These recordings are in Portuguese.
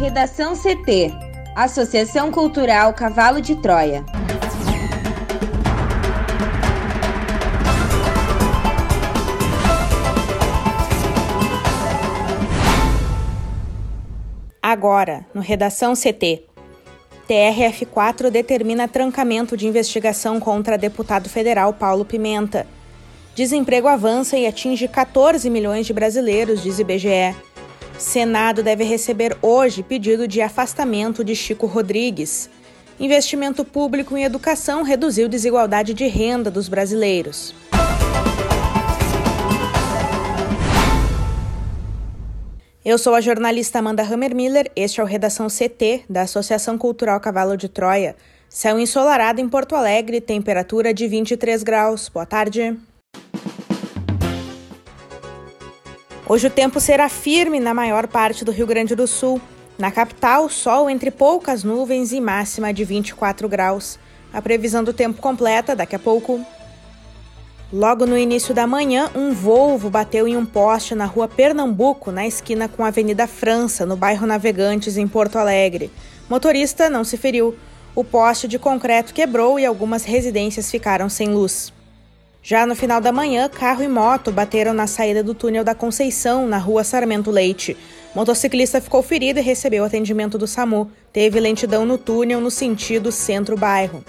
Redação CT Associação Cultural Cavalo de Troia. Agora, no Redação CT. TRF4 determina trancamento de investigação contra deputado federal Paulo Pimenta. Desemprego avança e atinge 14 milhões de brasileiros, diz IBGE. Senado deve receber hoje pedido de afastamento de Chico Rodrigues. Investimento público em educação reduziu desigualdade de renda dos brasileiros. Eu sou a jornalista Amanda Hammermiller, este é o Redação CT da Associação Cultural Cavalo de Troia. Céu ensolarado em Porto Alegre, temperatura de 23 graus. Boa tarde. Hoje o tempo será firme na maior parte do Rio Grande do Sul. Na capital, sol entre poucas nuvens e máxima de 24 graus. A previsão do tempo completa daqui a pouco. Logo no início da manhã, um Volvo bateu em um poste na rua Pernambuco, na esquina com a Avenida França, no bairro Navegantes, em Porto Alegre. Motorista não se feriu. O poste de concreto quebrou e algumas residências ficaram sem luz. Já no final da manhã, carro e moto bateram na saída do túnel da Conceição, na rua Sarmento Leite. Motociclista ficou ferido e recebeu atendimento do SAMU. Teve lentidão no túnel no sentido centro-bairro.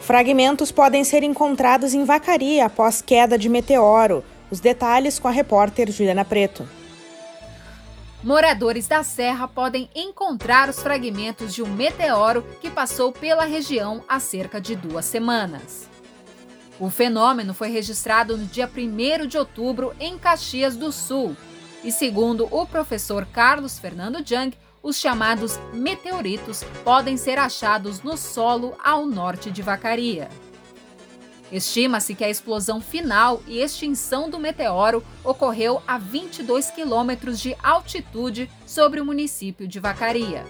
Fragmentos podem ser encontrados em Vacaria após queda de meteoro. Os detalhes com a repórter Juliana Preto. Moradores da Serra podem encontrar os fragmentos de um meteoro que passou pela região há cerca de duas semanas. O fenômeno foi registrado no dia 1 de outubro em Caxias do Sul. E segundo o professor Carlos Fernando Jung, os chamados meteoritos podem ser achados no solo ao norte de Vacaria. Estima-se que a explosão final e extinção do meteoro ocorreu a 22 quilômetros de altitude sobre o município de Vacaria.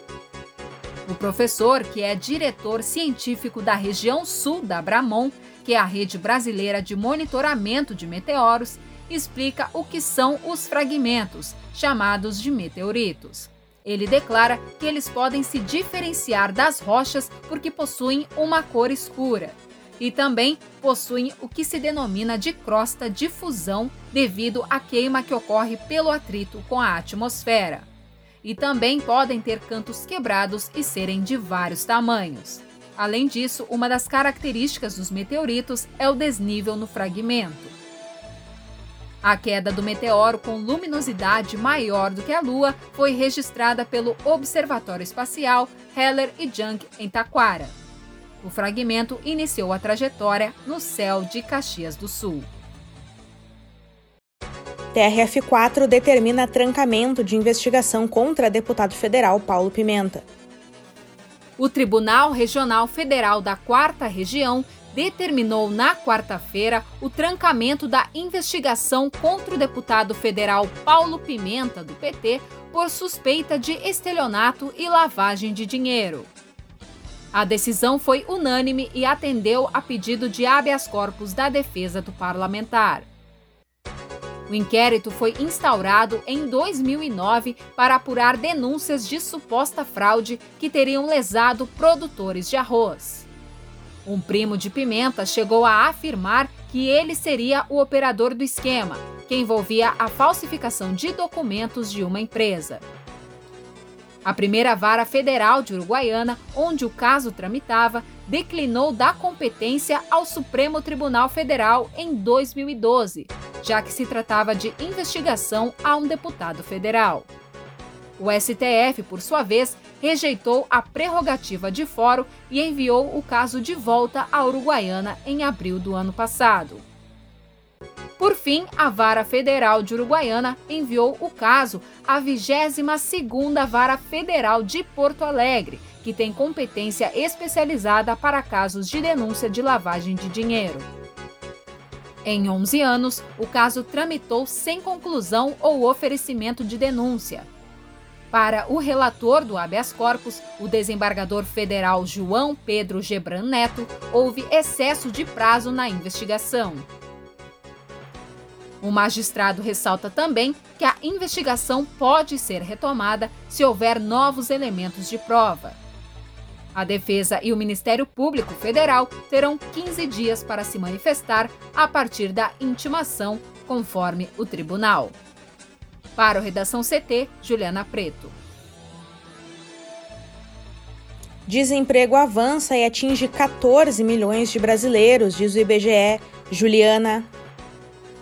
O professor, que é diretor científico da região sul da Bramon, que é a rede brasileira de monitoramento de meteoros, explica o que são os fragmentos, chamados de meteoritos. Ele declara que eles podem se diferenciar das rochas porque possuem uma cor escura e também possuem o que se denomina de crosta de fusão devido à queima que ocorre pelo atrito com a atmosfera. E também podem ter cantos quebrados e serem de vários tamanhos. Além disso, uma das características dos meteoritos é o desnível no fragmento. A queda do meteoro com luminosidade maior do que a Lua foi registrada pelo Observatório Espacial Heller e Young em Taquara. O fragmento iniciou a trajetória no céu de Caxias do Sul. TRF4 determina trancamento de investigação contra deputado federal Paulo Pimenta. O Tribunal Regional Federal da Quarta Região determinou na quarta-feira o trancamento da investigação contra o deputado federal Paulo Pimenta, do PT, por suspeita de estelionato e lavagem de dinheiro. A decisão foi unânime e atendeu a pedido de habeas corpus da defesa do parlamentar. O inquérito foi instaurado em 2009 para apurar denúncias de suposta fraude que teriam lesado produtores de arroz. Um primo de Pimenta chegou a afirmar que ele seria o operador do esquema, que envolvia a falsificação de documentos de uma empresa. A primeira vara federal de Uruguaiana, onde o caso tramitava, declinou da competência ao Supremo Tribunal Federal em 2012, já que se tratava de investigação a um deputado federal. O STF, por sua vez, rejeitou a prerrogativa de fórum e enviou o caso de volta à Uruguaiana em abril do ano passado. Por fim, a Vara Federal de Uruguaiana enviou o caso à 22ª Vara Federal de Porto Alegre, que tem competência especializada para casos de denúncia de lavagem de dinheiro. Em 11 anos, o caso tramitou sem conclusão ou oferecimento de denúncia. Para o relator do habeas corpus, o desembargador federal João Pedro Gebran Neto, houve excesso de prazo na investigação. O magistrado ressalta também que a investigação pode ser retomada se houver novos elementos de prova. A Defesa e o Ministério Público Federal terão 15 dias para se manifestar a partir da intimação, conforme o tribunal. Para o Redação CT, Juliana Preto. Desemprego avança e atinge 14 milhões de brasileiros, diz o IBGE. Juliana.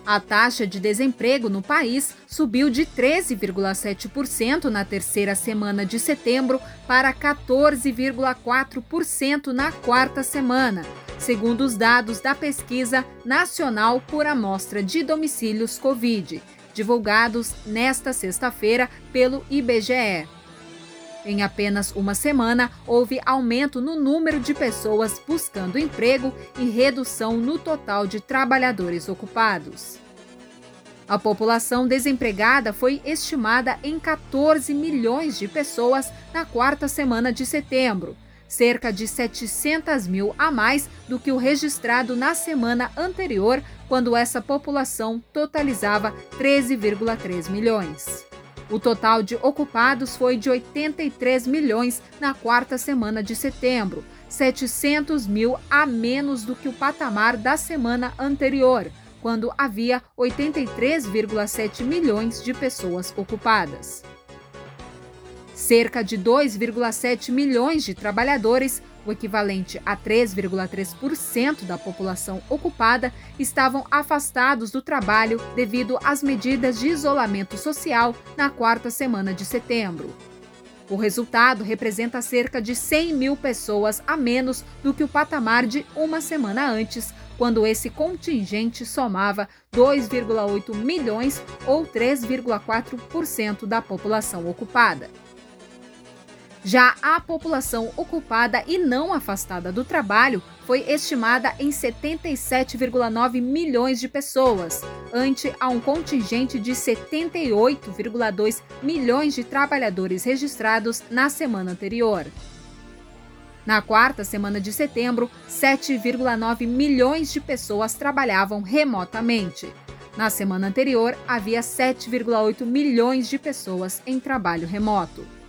A taxa de desemprego no país subiu de 13,7% na terceira semana de setembro para 14,4% na quarta semana, segundo os dados da Pesquisa Nacional por Amostra de Domicílios Covid, divulgados nesta sexta-feira pelo IBGE. Em apenas uma semana, houve aumento no número de pessoas buscando emprego e redução no total de trabalhadores ocupados. A população desempregada foi estimada em 14 milhões de pessoas na quarta semana de setembro, cerca de 700 mil a mais do que o registrado na semana anterior, quando essa população totalizava 13,3 milhões. O total de ocupados foi de 83 milhões na quarta semana de setembro, 700 mil a menos do que o patamar da semana anterior, quando havia 83,7 milhões de pessoas ocupadas. Cerca de 2,7 milhões de trabalhadores o equivalente a 3,3% da população ocupada, estavam afastados do trabalho devido às medidas de isolamento social na quarta semana de setembro. O resultado representa cerca de 100 mil pessoas a menos do que o patamar de uma semana antes, quando esse contingente somava 2,8 milhões ou 3,4% da população ocupada. Já a população ocupada e não afastada do trabalho foi estimada em 77,9 milhões de pessoas, ante a um contingente de 78,2 milhões de trabalhadores registrados na semana anterior. Na quarta semana de setembro, 7,9 milhões de pessoas trabalhavam remotamente. Na semana anterior, havia 7,8 milhões de pessoas em trabalho remoto.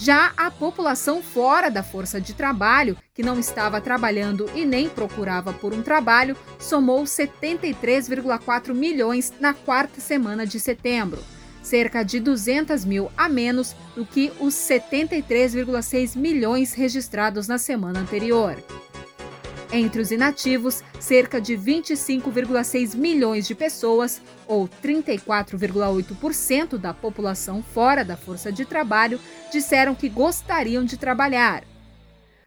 Já a população fora da força de trabalho, que não estava trabalhando e nem procurava por um trabalho, somou 73,4 milhões na quarta semana de setembro, cerca de 200 mil a menos do que os 73,6 milhões registrados na semana anterior. Entre os inativos, cerca de 25,6 milhões de pessoas, ou 34,8% da população fora da força de trabalho, disseram que gostariam de trabalhar.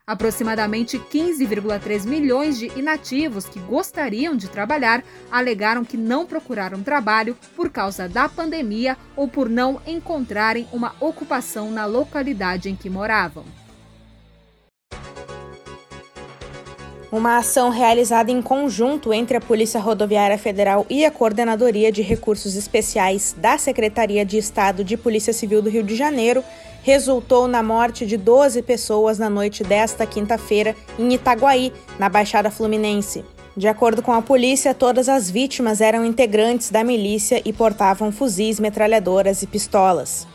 Aproximadamente 15,3 milhões de inativos que gostariam de trabalhar alegaram que não procuraram trabalho por causa da pandemia ou por não encontrarem uma ocupação na localidade em que moravam. Uma ação realizada em conjunto entre a Polícia Rodoviária Federal e a Coordenadoria de Recursos Especiais da Secretaria de Estado de Polícia Civil do Rio de Janeiro resultou na morte de 12 pessoas na noite desta quinta-feira em Itaguaí, na Baixada Fluminense. De acordo com a polícia, todas as vítimas eram integrantes da milícia e portavam fuzis, metralhadoras e pistolas.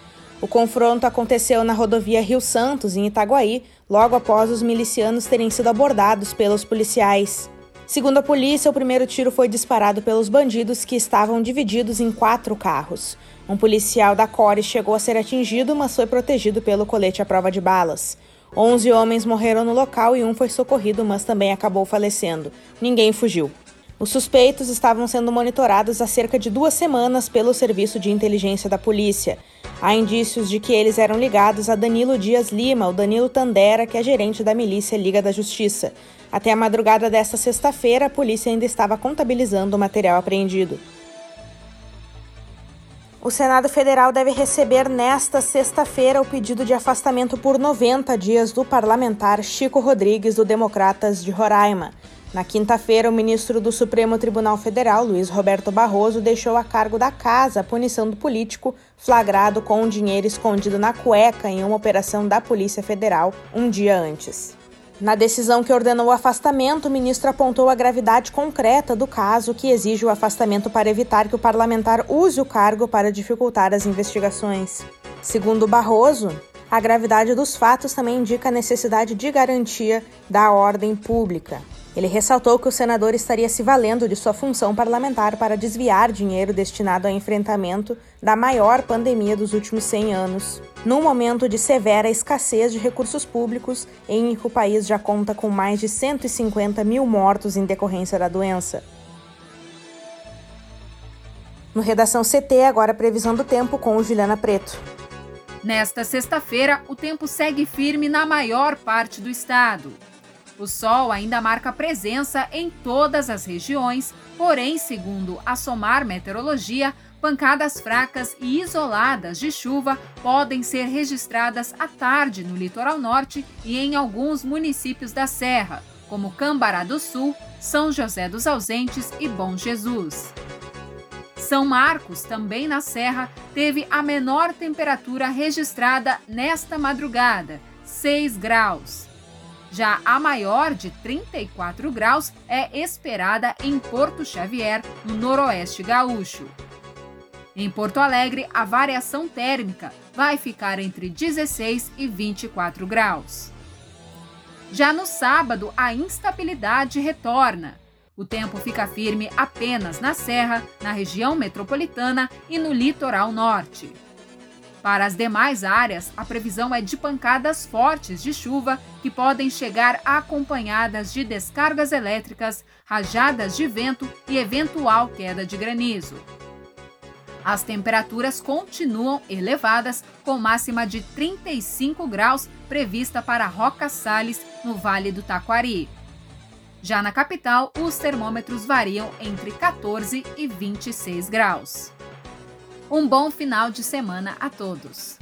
O confronto aconteceu na rodovia Rio Santos, em Itaguaí, logo após os milicianos terem sido abordados pelos policiais. Segundo a polícia, o primeiro tiro foi disparado pelos bandidos que estavam divididos em quatro carros. Um policial da Core chegou a ser atingido, mas foi protegido pelo colete à prova de balas. Onze homens morreram no local e um foi socorrido, mas também acabou falecendo. Ninguém fugiu. Os suspeitos estavam sendo monitorados há cerca de duas semanas pelo Serviço de Inteligência da Polícia. Há indícios de que eles eram ligados a Danilo Dias Lima, o Danilo Tandera, que é gerente da milícia Liga da Justiça. Até a madrugada desta sexta-feira, a polícia ainda estava contabilizando o material apreendido. O Senado Federal deve receber nesta sexta-feira o pedido de afastamento por 90 dias do parlamentar Chico Rodrigues, do Democratas de Roraima. Na quinta-feira, o ministro do Supremo Tribunal Federal, Luiz Roberto Barroso, deixou a cargo da casa a punição do político flagrado com dinheiro escondido na cueca em uma operação da Polícia Federal um dia antes. Na decisão que ordenou o afastamento, o ministro apontou a gravidade concreta do caso que exige o afastamento para evitar que o parlamentar use o cargo para dificultar as investigações. Segundo Barroso, a gravidade dos fatos também indica a necessidade de garantia da ordem pública. Ele ressaltou que o senador estaria se valendo de sua função parlamentar para desviar dinheiro destinado ao enfrentamento da maior pandemia dos últimos 100 anos, num momento de severa escassez de recursos públicos em que o país já conta com mais de 150 mil mortos em decorrência da doença. No Redação CT, agora previsão do tempo com o Juliana Preto. Nesta sexta-feira, o tempo segue firme na maior parte do estado. O sol ainda marca presença em todas as regiões, porém, segundo a SOMAR Meteorologia, pancadas fracas e isoladas de chuva podem ser registradas à tarde no litoral norte e em alguns municípios da Serra, como Cambará do Sul, São José dos Ausentes e Bom Jesus. São Marcos, também na Serra, teve a menor temperatura registrada nesta madrugada, 6 graus. Já a maior, de 34 graus, é esperada em Porto Xavier, no noroeste gaúcho. Em Porto Alegre, a variação térmica vai ficar entre 16 e 24 graus. Já no sábado, a instabilidade retorna. O tempo fica firme apenas na Serra, na região metropolitana e no litoral norte. Para as demais áreas, a previsão é de pancadas fortes de chuva que podem chegar acompanhadas de descargas elétricas, rajadas de vento e eventual queda de granizo. As temperaturas continuam elevadas, com máxima de 35 graus prevista para Roca Salles, no Vale do Taquari. Já na capital, os termômetros variam entre 14 e 26 graus. Um bom final de semana a todos.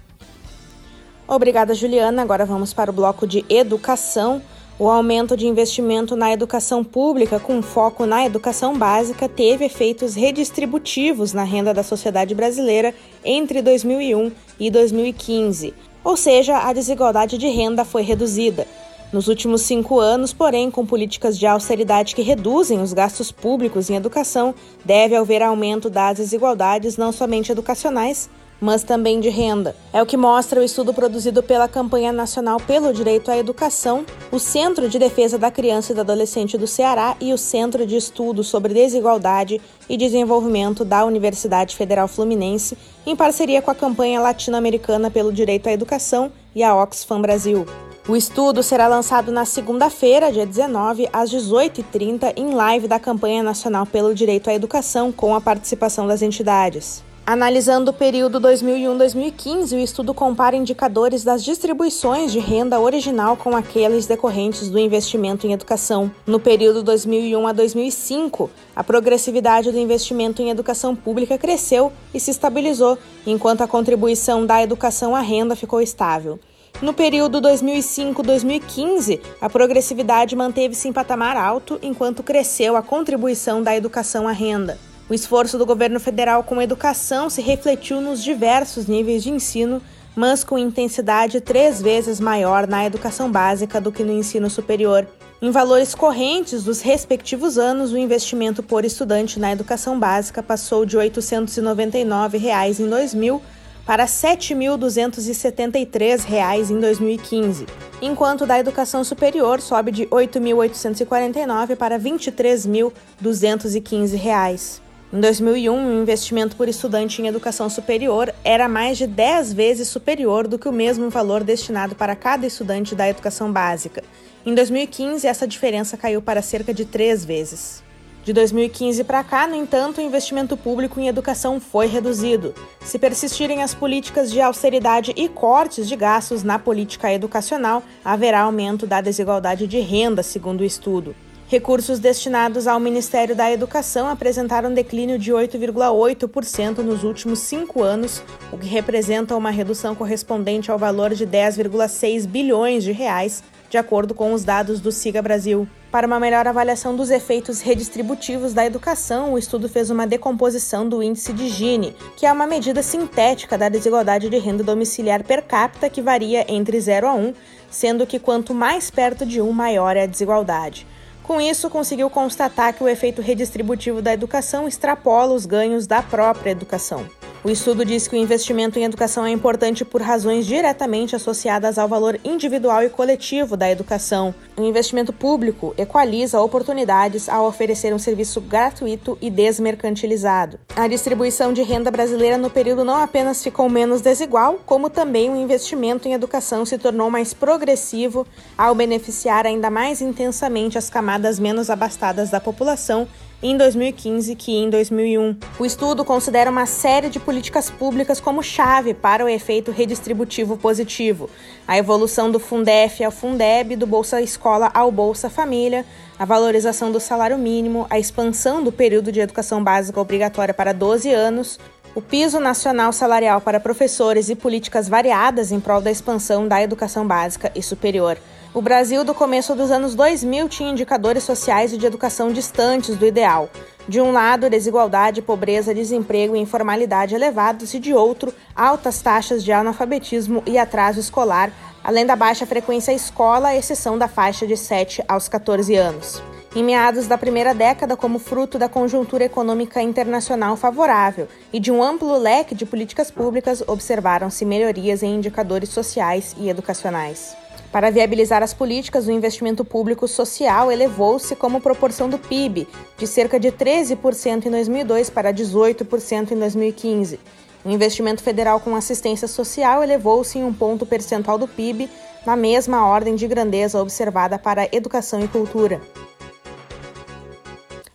Obrigada, Juliana. Agora vamos para o bloco de educação. O aumento de investimento na educação pública, com foco na educação básica, teve efeitos redistributivos na renda da sociedade brasileira entre 2001 e 2015. Ou seja, a desigualdade de renda foi reduzida. Nos últimos cinco anos, porém, com políticas de austeridade que reduzem os gastos públicos em educação, deve haver aumento das desigualdades não somente educacionais, mas também de renda. É o que mostra o estudo produzido pela Campanha Nacional pelo Direito à Educação, o Centro de Defesa da Criança e do Adolescente do Ceará e o Centro de Estudos sobre Desigualdade e Desenvolvimento da Universidade Federal Fluminense, em parceria com a Campanha Latino-Americana pelo Direito à Educação e a Oxfam Brasil. O estudo será lançado na segunda-feira, dia 19, às 18h30, em live da Campanha Nacional pelo Direito à Educação, com a participação das entidades. Analisando o período 2001-2015, o estudo compara indicadores das distribuições de renda original com aqueles decorrentes do investimento em educação. No período 2001 a 2005, a progressividade do investimento em educação pública cresceu e se estabilizou, enquanto a contribuição da educação à renda ficou estável. No período 2005-2015, a progressividade manteve-se em patamar alto, enquanto cresceu a contribuição da educação à renda. O esforço do governo federal com a educação se refletiu nos diversos níveis de ensino, mas com intensidade três vezes maior na educação básica do que no ensino superior. Em valores correntes dos respectivos anos, o investimento por estudante na educação básica passou de 899 reais em 2000 para R$ 7.273 em 2015, enquanto da educação superior sobe de R$ 8.849 para R$ 23.215. Em 2001, o investimento por estudante em educação superior era mais de 10 vezes superior do que o mesmo valor destinado para cada estudante da educação básica. Em 2015, essa diferença caiu para cerca de três vezes. De 2015 para cá, no entanto, o investimento público em educação foi reduzido. Se persistirem as políticas de austeridade e cortes de gastos na política educacional, haverá aumento da desigualdade de renda, segundo o estudo. Recursos destinados ao Ministério da Educação apresentaram declínio de 8,8% nos últimos cinco anos, o que representa uma redução correspondente ao valor de 10,6 bilhões de reais, de acordo com os dados do Siga Brasil. Para uma melhor avaliação dos efeitos redistributivos da educação, o estudo fez uma decomposição do índice de Gini, que é uma medida sintética da desigualdade de renda domiciliar per capita que varia entre 0 a 1, sendo que quanto mais perto de 1, maior é a desigualdade. Com isso, conseguiu constatar que o efeito redistributivo da educação extrapola os ganhos da própria educação. O estudo diz que o investimento em educação é importante por razões diretamente associadas ao valor individual e coletivo da educação. O investimento público equaliza oportunidades ao oferecer um serviço gratuito e desmercantilizado. A distribuição de renda brasileira no período não apenas ficou menos desigual, como também o investimento em educação se tornou mais progressivo ao beneficiar ainda mais intensamente as camadas menos abastadas da população em 2015 que em 2001. O estudo considera uma série de políticas públicas como chave para o efeito redistributivo positivo, a evolução do Fundef ao Fundeb, do Bolsa Escola ao Bolsa Família, a valorização do salário mínimo, a expansão do período de educação básica obrigatória para 12 anos, o piso nacional salarial para professores e políticas variadas em prol da expansão da educação básica e superior. O Brasil do começo dos anos 2000 tinha indicadores sociais e de educação distantes do ideal. De um lado, desigualdade, pobreza, desemprego e informalidade elevados, e de outro, altas taxas de analfabetismo e atraso escolar, além da baixa frequência à escola, à exceção da faixa de 7 aos 14 anos. Em meados da primeira década, como fruto da conjuntura econômica internacional favorável e de um amplo leque de políticas públicas, observaram-se melhorias em indicadores sociais e educacionais. Para viabilizar as políticas, o investimento público social elevou-se como proporção do PIB, de cerca de 13% em 2002 para 18% em 2015. O investimento federal com assistência social elevou-se em um ponto percentual do PIB, na mesma ordem de grandeza observada para educação e cultura.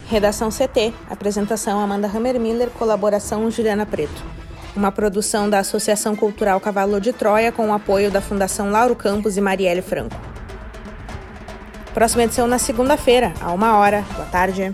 Redação CT. Apresentação Amanda Hammermiller. Colaboração Juliana Preto uma produção da Associação Cultural Cavalo de Troia com o apoio da Fundação Lauro Campos e Marielle Franco. Próxima edição na segunda-feira, a uma hora. Boa tarde.